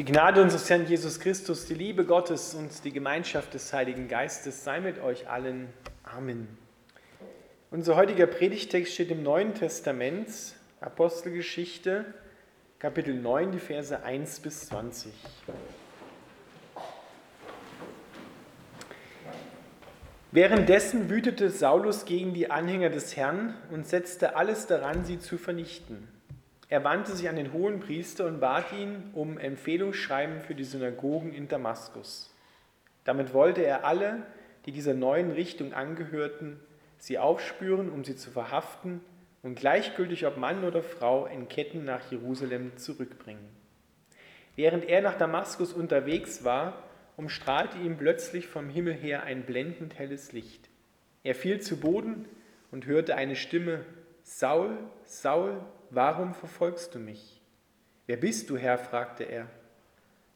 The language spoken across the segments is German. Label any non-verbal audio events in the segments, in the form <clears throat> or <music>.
Die Gnade unseres Herrn Jesus Christus, die Liebe Gottes und die Gemeinschaft des Heiligen Geistes sei mit euch allen. Amen. Unser heutiger Predigtext steht im Neuen Testament, Apostelgeschichte, Kapitel 9, die Verse 1 bis 20. Währenddessen wütete Saulus gegen die Anhänger des Herrn und setzte alles daran, sie zu vernichten. Er wandte sich an den hohen Priester und bat ihn um Empfehlungsschreiben für die Synagogen in Damaskus. Damit wollte er alle, die dieser neuen Richtung angehörten, sie aufspüren, um sie zu verhaften und gleichgültig ob Mann oder Frau in Ketten nach Jerusalem zurückbringen. Während er nach Damaskus unterwegs war, umstrahlte ihn plötzlich vom Himmel her ein blendend helles Licht. Er fiel zu Boden und hörte eine Stimme, Saul, Saul, warum verfolgst du mich? Wer bist du, Herr? fragte er.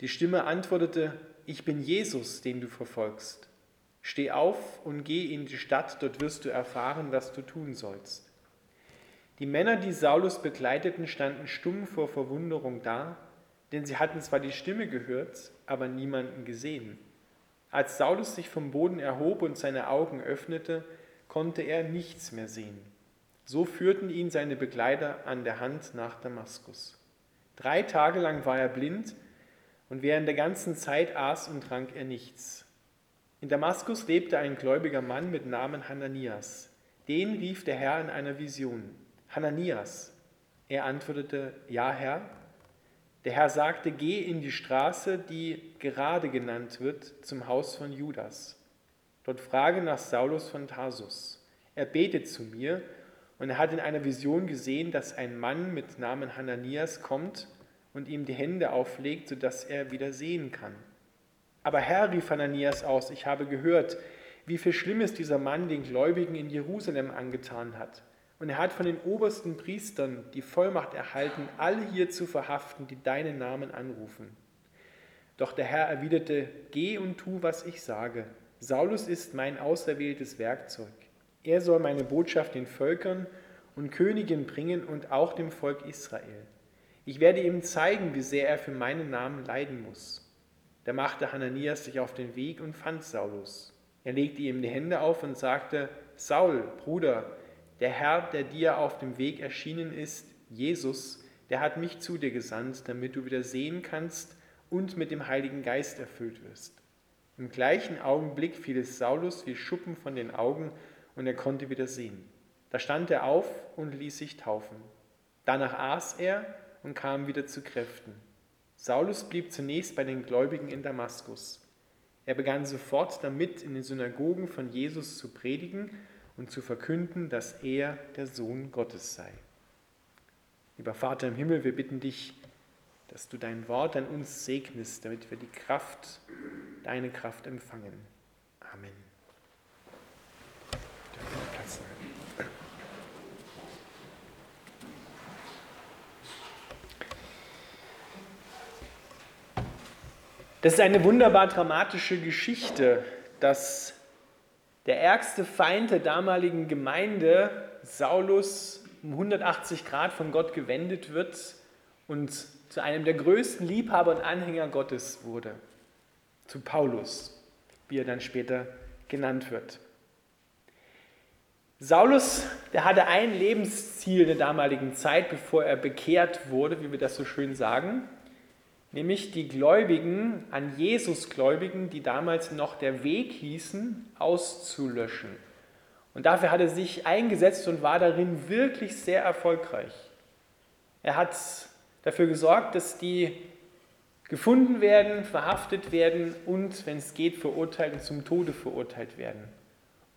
Die Stimme antwortete, ich bin Jesus, den du verfolgst. Steh auf und geh in die Stadt, dort wirst du erfahren, was du tun sollst. Die Männer, die Saulus begleiteten, standen stumm vor Verwunderung da, denn sie hatten zwar die Stimme gehört, aber niemanden gesehen. Als Saulus sich vom Boden erhob und seine Augen öffnete, konnte er nichts mehr sehen. So führten ihn seine Begleiter an der Hand nach Damaskus. Drei Tage lang war er blind und während der ganzen Zeit aß und trank er nichts. In Damaskus lebte ein gläubiger Mann mit Namen Hananias. Den rief der Herr in einer Vision. Hananias. Er antwortete, ja Herr. Der Herr sagte, geh in die Straße, die gerade genannt wird, zum Haus von Judas. Dort frage nach Saulus von Tarsus. Er betet zu mir, und er hat in einer Vision gesehen, dass ein Mann mit Namen Hananias kommt und ihm die Hände auflegt, sodass er wieder sehen kann. Aber Herr, rief Hananias aus, ich habe gehört, wie viel Schlimmes dieser Mann den Gläubigen in Jerusalem angetan hat. Und er hat von den obersten Priestern die Vollmacht erhalten, alle hier zu verhaften, die deinen Namen anrufen. Doch der Herr erwiderte, geh und tu, was ich sage. Saulus ist mein auserwähltes Werkzeug. Er soll meine Botschaft den Völkern und Königen bringen und auch dem Volk Israel. Ich werde ihm zeigen, wie sehr er für meinen Namen leiden muss. Da machte Hananias sich auf den Weg und fand Saulus. Er legte ihm die Hände auf und sagte, Saul, Bruder, der Herr, der dir auf dem Weg erschienen ist, Jesus, der hat mich zu dir gesandt, damit du wieder sehen kannst und mit dem Heiligen Geist erfüllt wirst. Im gleichen Augenblick fiel es Saulus wie Schuppen von den Augen und er konnte wieder sehen. Da stand er auf und ließ sich taufen. Danach aß er und kam wieder zu Kräften. Saulus blieb zunächst bei den Gläubigen in Damaskus. Er begann sofort damit, in den Synagogen von Jesus zu predigen und zu verkünden, dass er der Sohn Gottes sei. Lieber Vater im Himmel, wir bitten dich, dass du dein Wort an uns segnest, damit wir die Kraft, deine Kraft empfangen. Amen. Das ist eine wunderbar dramatische Geschichte, dass der ärgste Feind der damaligen Gemeinde, Saulus, um 180 Grad von Gott gewendet wird und zu einem der größten Liebhaber und Anhänger Gottes wurde, zu Paulus, wie er dann später genannt wird. Saulus, der hatte ein Lebensziel der damaligen Zeit, bevor er bekehrt wurde, wie wir das so schön sagen, nämlich die Gläubigen, an Jesus Gläubigen, die damals noch der Weg hießen, auszulöschen. Und dafür hat er sich eingesetzt und war darin wirklich sehr erfolgreich. Er hat dafür gesorgt, dass die gefunden werden, verhaftet werden und, wenn es geht, verurteilt und zum Tode verurteilt werden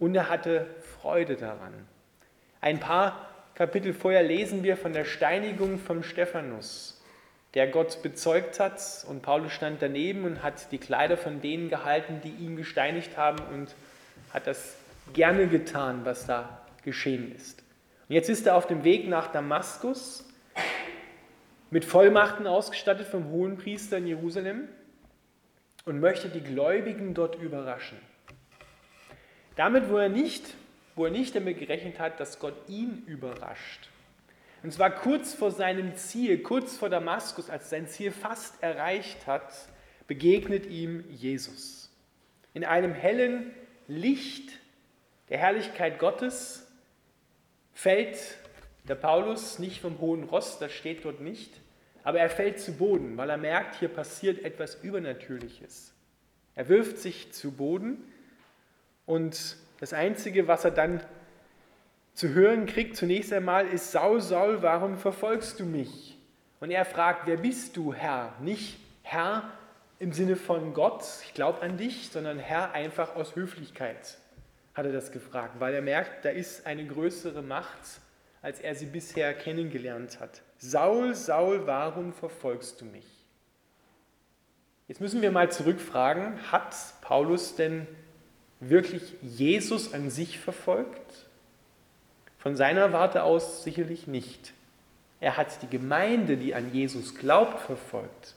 und er hatte Freude daran. Ein paar Kapitel vorher lesen wir von der Steinigung vom Stephanus, der Gott bezeugt hat und Paulus stand daneben und hat die Kleider von denen gehalten, die ihn gesteinigt haben und hat das gerne getan, was da geschehen ist. Und jetzt ist er auf dem Weg nach Damaskus mit Vollmachten ausgestattet vom Hohenpriester in Jerusalem und möchte die Gläubigen dort überraschen. Damit, wo er nicht, wo er nicht damit gerechnet hat, dass Gott ihn überrascht. Und zwar kurz vor seinem Ziel, kurz vor Damaskus, als sein Ziel fast erreicht hat, begegnet ihm Jesus. In einem hellen Licht der Herrlichkeit Gottes fällt der Paulus nicht vom hohen Ross, das steht dort nicht, aber er fällt zu Boden, weil er merkt, hier passiert etwas Übernatürliches. Er wirft sich zu Boden und das Einzige, was er dann zu hören kriegt, zunächst einmal ist, Saul, Saul, warum verfolgst du mich? Und er fragt, wer bist du, Herr? Nicht Herr im Sinne von Gott, ich glaube an dich, sondern Herr einfach aus Höflichkeit hat er das gefragt, weil er merkt, da ist eine größere Macht, als er sie bisher kennengelernt hat. Saul, Saul, warum verfolgst du mich? Jetzt müssen wir mal zurückfragen, hat Paulus denn wirklich Jesus an sich verfolgt? Von seiner Warte aus sicherlich nicht. Er hat die Gemeinde, die an Jesus glaubt, verfolgt.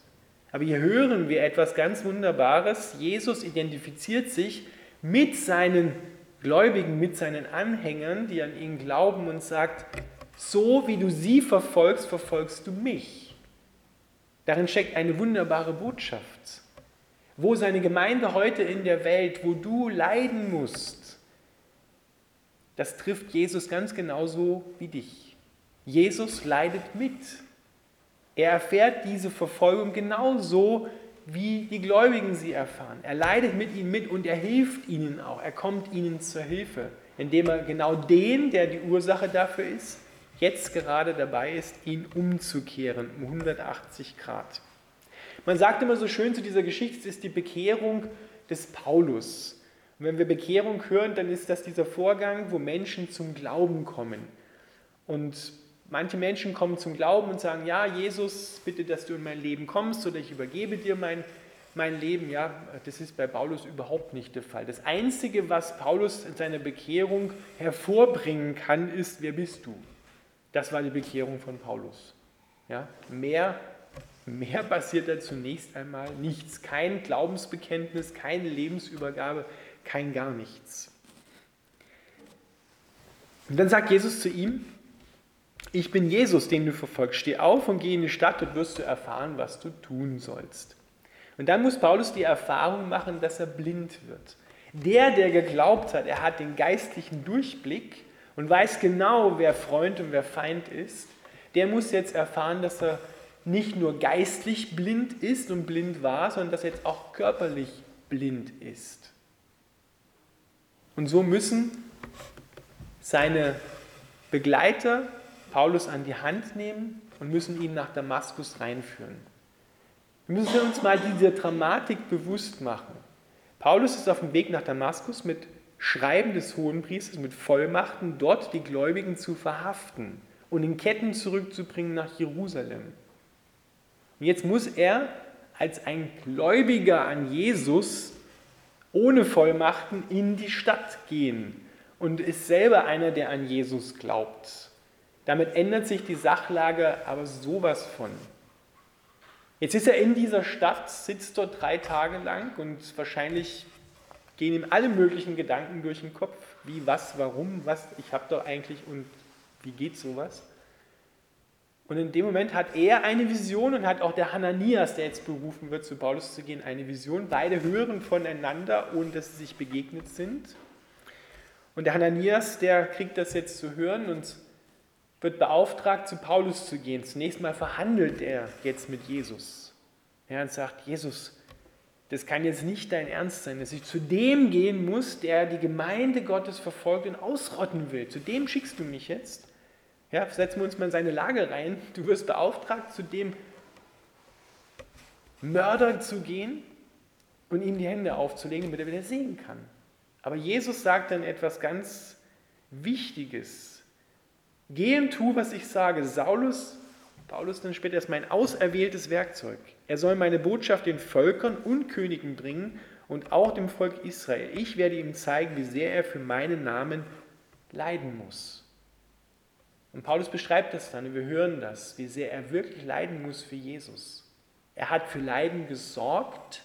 Aber hier hören wir etwas ganz Wunderbares. Jesus identifiziert sich mit seinen Gläubigen, mit seinen Anhängern, die an ihn glauben und sagt, so wie du sie verfolgst, verfolgst du mich. Darin steckt eine wunderbare Botschaft. Wo seine Gemeinde heute in der Welt, wo du leiden musst, das trifft Jesus ganz genauso wie dich. Jesus leidet mit. Er erfährt diese Verfolgung genauso, wie die Gläubigen sie erfahren. Er leidet mit ihnen mit und er hilft ihnen auch. Er kommt ihnen zur Hilfe, indem er genau den, der die Ursache dafür ist, jetzt gerade dabei ist, ihn umzukehren um 180 Grad. Man sagt immer so schön zu dieser Geschichte, es ist die Bekehrung des Paulus. Und wenn wir Bekehrung hören, dann ist das dieser Vorgang, wo Menschen zum Glauben kommen. Und manche Menschen kommen zum Glauben und sagen, ja, Jesus, bitte, dass du in mein Leben kommst oder ich übergebe dir mein, mein Leben. Ja, das ist bei Paulus überhaupt nicht der Fall. Das Einzige, was Paulus in seiner Bekehrung hervorbringen kann, ist, wer bist du? Das war die Bekehrung von Paulus. Ja, mehr Mehr passiert da zunächst einmal nichts. Kein Glaubensbekenntnis, keine Lebensübergabe, kein gar nichts. Und dann sagt Jesus zu ihm, ich bin Jesus, den du verfolgst. Steh auf und geh in die Stadt und wirst du erfahren, was du tun sollst. Und dann muss Paulus die Erfahrung machen, dass er blind wird. Der, der geglaubt hat, er hat den geistlichen Durchblick und weiß genau, wer Freund und wer Feind ist, der muss jetzt erfahren, dass er nicht nur geistlich blind ist und blind war, sondern dass er jetzt auch körperlich blind ist. Und so müssen seine Begleiter Paulus an die Hand nehmen und müssen ihn nach Damaskus reinführen. Wir müssen uns mal diese Dramatik bewusst machen. Paulus ist auf dem Weg nach Damaskus mit Schreiben des Hohenpriesters, mit Vollmachten, dort die Gläubigen zu verhaften und in Ketten zurückzubringen nach Jerusalem. Und jetzt muss er als ein Gläubiger an Jesus ohne Vollmachten in die Stadt gehen und ist selber einer, der an Jesus glaubt. Damit ändert sich die Sachlage aber sowas von. Jetzt ist er in dieser Stadt, sitzt dort drei Tage lang und wahrscheinlich gehen ihm alle möglichen Gedanken durch den Kopf, wie, was, warum, was, ich habe doch eigentlich und wie geht sowas. Und in dem Moment hat er eine Vision und hat auch der Hananias, der jetzt berufen wird, zu Paulus zu gehen, eine Vision. Beide hören voneinander, ohne dass sie sich begegnet sind. Und der Hananias, der kriegt das jetzt zu hören und wird beauftragt, zu Paulus zu gehen. Zunächst mal verhandelt er jetzt mit Jesus. Er und sagt, Jesus, das kann jetzt nicht dein Ernst sein, dass ich zu dem gehen muss, der die Gemeinde Gottes verfolgt und ausrotten will. Zu dem schickst du mich jetzt. Ja, setzen wir uns mal in seine Lage rein. Du wirst beauftragt, zu dem Mörder zu gehen und ihm die Hände aufzulegen, damit er wieder sehen kann. Aber Jesus sagt dann etwas ganz Wichtiges. Geh und tu, was ich sage. Saulus, Paulus dann später ist mein auserwähltes Werkzeug. Er soll meine Botschaft den Völkern und Königen bringen und auch dem Volk Israel. Ich werde ihm zeigen, wie sehr er für meinen Namen leiden muss. Und Paulus beschreibt das dann, und wir hören das, wie sehr er wirklich leiden muss für Jesus. Er hat für Leiden gesorgt,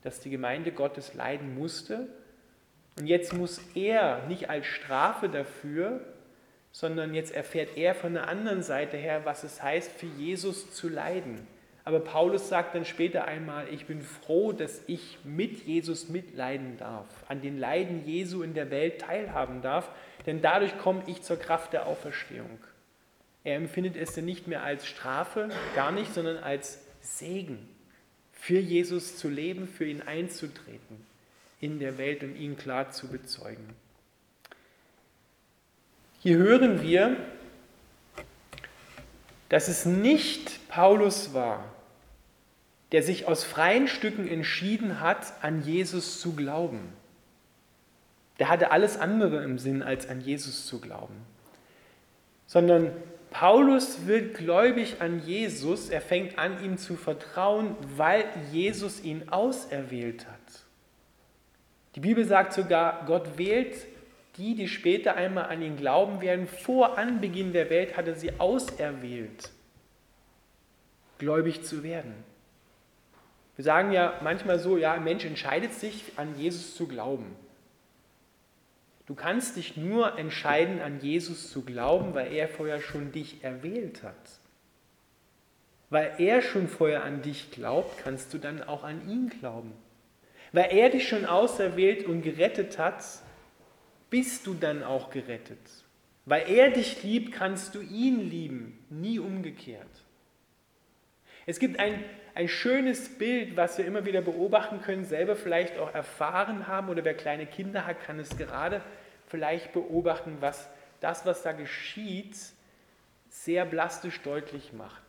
dass die Gemeinde Gottes leiden musste. Und jetzt muss er nicht als Strafe dafür, sondern jetzt erfährt er von der anderen Seite her, was es heißt, für Jesus zu leiden. Aber Paulus sagt dann später einmal, ich bin froh, dass ich mit Jesus mitleiden darf, an den Leiden Jesu in der Welt teilhaben darf, denn dadurch komme ich zur Kraft der Auferstehung. Er empfindet es dann nicht mehr als Strafe, gar nicht, sondern als Segen, für Jesus zu leben, für ihn einzutreten in der Welt und ihn klar zu bezeugen. Hier hören wir, dass es nicht Paulus war, der sich aus freien Stücken entschieden hat, an Jesus zu glauben. Der hatte alles andere im Sinn, als an Jesus zu glauben. Sondern Paulus wird gläubig an Jesus, er fängt an, ihm zu vertrauen, weil Jesus ihn auserwählt hat. Die Bibel sagt sogar, Gott wählt die, die später einmal an ihn glauben werden. Vor Anbeginn der Welt hat er sie auserwählt, gläubig zu werden. Wir sagen ja manchmal so, ja, ein Mensch entscheidet sich, an Jesus zu glauben. Du kannst dich nur entscheiden, an Jesus zu glauben, weil er vorher schon dich erwählt hat. Weil er schon vorher an dich glaubt, kannst du dann auch an ihn glauben. Weil er dich schon auserwählt und gerettet hat, bist du dann auch gerettet. Weil er dich liebt, kannst du ihn lieben, nie umgekehrt. Es gibt ein, ein schönes Bild, was wir immer wieder beobachten können, selber vielleicht auch erfahren haben oder wer kleine Kinder hat, kann es gerade vielleicht beobachten, was das, was da geschieht, sehr plastisch deutlich macht.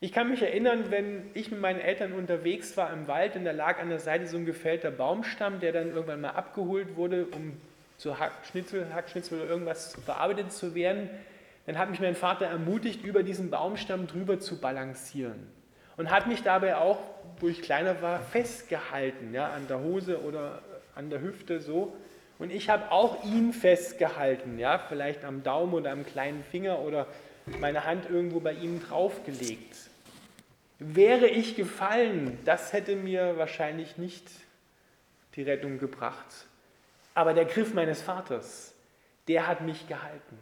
Ich kann mich erinnern, wenn ich mit meinen Eltern unterwegs war im Wald und da lag an der Seite so ein gefällter Baumstamm, der dann irgendwann mal abgeholt wurde, um zu Hackschnitzel, Hackschnitzel oder irgendwas verarbeitet zu werden, dann hat mich mein Vater ermutigt, über diesen Baumstamm drüber zu balancieren. Und hat mich dabei auch, wo ich kleiner war, festgehalten, ja, an der Hose oder an der Hüfte so. Und ich habe auch ihn festgehalten, ja, vielleicht am Daumen oder am kleinen Finger oder meine Hand irgendwo bei ihm draufgelegt. Wäre ich gefallen, das hätte mir wahrscheinlich nicht die Rettung gebracht. Aber der Griff meines Vaters, der hat mich gehalten.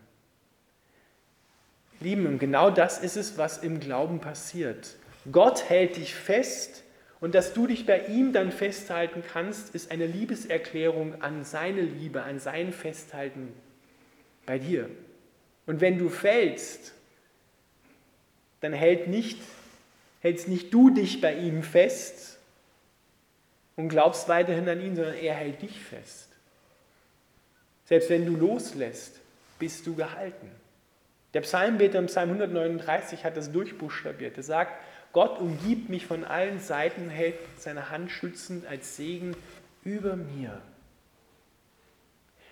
Lieben, und genau das ist es, was im Glauben passiert. Gott hält dich fest und dass du dich bei ihm dann festhalten kannst, ist eine Liebeserklärung an seine Liebe, an sein Festhalten bei dir. Und wenn du fällst, dann hält nicht, hältst nicht du dich bei ihm fest und glaubst weiterhin an ihn, sondern er hält dich fest. Selbst wenn du loslässt, bist du gehalten. Der Psalmbeter im Psalm 139 hat das durchbuchstabiert. Er sagt, Gott umgibt mich von allen Seiten und hält seine Hand schützend als Segen über mir.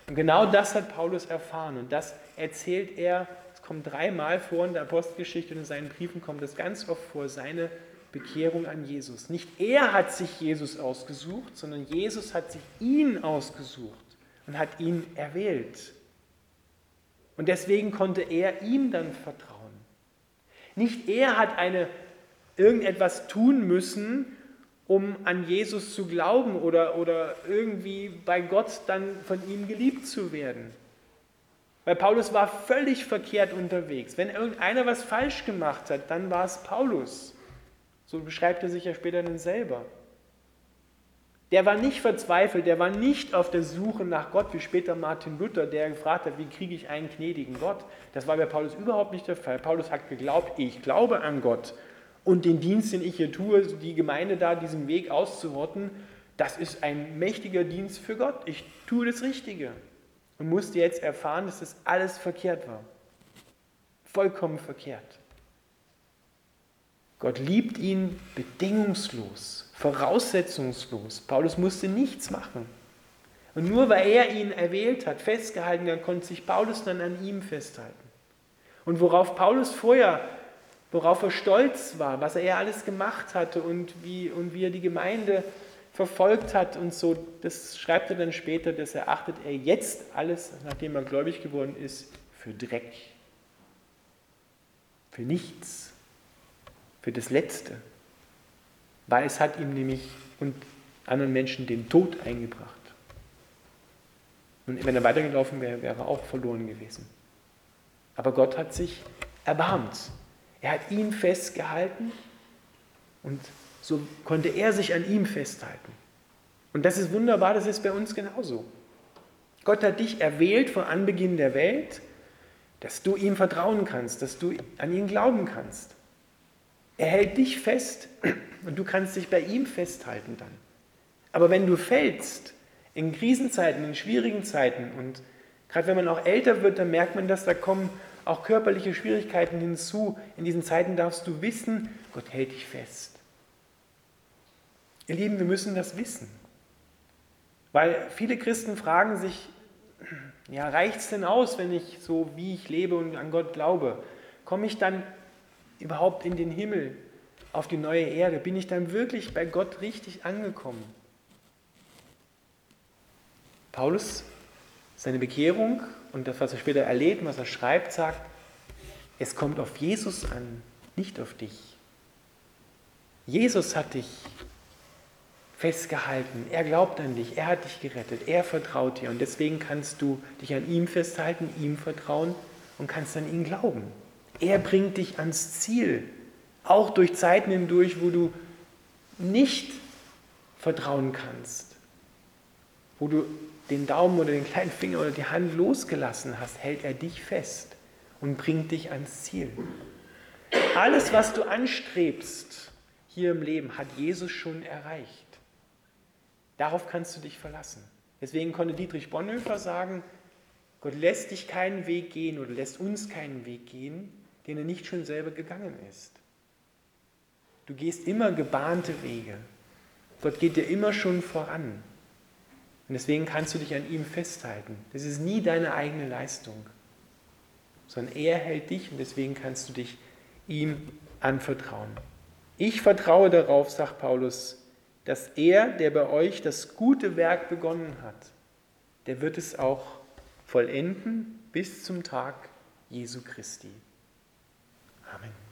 Und genau das hat Paulus erfahren und das erzählt er, es kommt dreimal vor in der Apostelgeschichte und in seinen Briefen kommt es ganz oft vor, seine Bekehrung an Jesus. Nicht er hat sich Jesus ausgesucht, sondern Jesus hat sich ihn ausgesucht und hat ihn erwählt. Und deswegen konnte er ihm dann vertrauen. Nicht er hat eine, irgendetwas tun müssen, um an Jesus zu glauben oder, oder irgendwie bei Gott dann von ihm geliebt zu werden. Weil Paulus war völlig verkehrt unterwegs. Wenn irgendeiner was falsch gemacht hat, dann war es Paulus. So beschreibt er sich ja später dann selber. Der war nicht verzweifelt, der war nicht auf der Suche nach Gott, wie später Martin Luther, der gefragt hat, wie kriege ich einen gnädigen Gott. Das war bei Paulus überhaupt nicht der Fall. Paulus hat geglaubt, ich glaube an Gott. Und den Dienst, den ich hier tue, die Gemeinde da, diesen Weg auszurotten, das ist ein mächtiger Dienst für Gott. Ich tue das Richtige. Und musste jetzt erfahren, dass das alles verkehrt war. Vollkommen verkehrt. Gott liebt ihn bedingungslos voraussetzungslos. Paulus musste nichts machen. Und nur weil er ihn erwählt hat, festgehalten, dann konnte sich Paulus dann an ihm festhalten. Und worauf Paulus vorher, worauf er stolz war, was er alles gemacht hatte und wie, und wie er die Gemeinde verfolgt hat und so, das schreibt er dann später, das erachtet er jetzt alles, nachdem er gläubig geworden ist, für Dreck, für nichts, für das Letzte weil es hat ihm nämlich und anderen Menschen den Tod eingebracht. Und wenn er weitergelaufen wäre, wäre er auch verloren gewesen. Aber Gott hat sich erbarmt. Er hat ihn festgehalten und so konnte er sich an ihm festhalten. Und das ist wunderbar, das ist bei uns genauso. Gott hat dich erwählt vor Anbeginn der Welt, dass du ihm vertrauen kannst, dass du an ihn glauben kannst. Er hält dich fest <clears throat> und du kannst dich bei ihm festhalten dann. Aber wenn du fällst, in Krisenzeiten, in schwierigen Zeiten und gerade wenn man auch älter wird, dann merkt man, dass da kommen auch körperliche Schwierigkeiten hinzu. In diesen Zeiten darfst du wissen, Gott hält dich fest. Ihr Lieben, wir müssen das wissen. Weil viele Christen fragen sich, ja, reicht es denn aus, wenn ich so, wie ich lebe und an Gott glaube? Komme ich dann überhaupt in den Himmel, auf die neue Erde? Bin ich dann wirklich bei Gott richtig angekommen? Paulus, seine Bekehrung und das, was er später erlebt, was er schreibt, sagt, es kommt auf Jesus an, nicht auf dich. Jesus hat dich festgehalten. Er glaubt an dich, er hat dich gerettet, er vertraut dir und deswegen kannst du dich an ihm festhalten, ihm vertrauen und kannst an ihn glauben. Er bringt dich ans Ziel, auch durch Zeiten hindurch, wo du nicht vertrauen kannst, wo du den Daumen oder den kleinen Finger oder die Hand losgelassen hast, hält er dich fest und bringt dich ans Ziel. Alles, was du anstrebst hier im Leben, hat Jesus schon erreicht. Darauf kannst du dich verlassen. Deswegen konnte Dietrich Bonhoeffer sagen, Gott lässt dich keinen Weg gehen oder lässt uns keinen Weg gehen, den er nicht schon selber gegangen ist. Du gehst immer gebahnte Wege. Gott geht dir immer schon voran. Und deswegen kannst du dich an ihm festhalten. Das ist nie deine eigene Leistung, sondern er hält dich und deswegen kannst du dich ihm anvertrauen. Ich vertraue darauf, sagt Paulus, dass er, der bei euch das gute Werk begonnen hat, der wird es auch vollenden bis zum Tag Jesu Christi. Amen.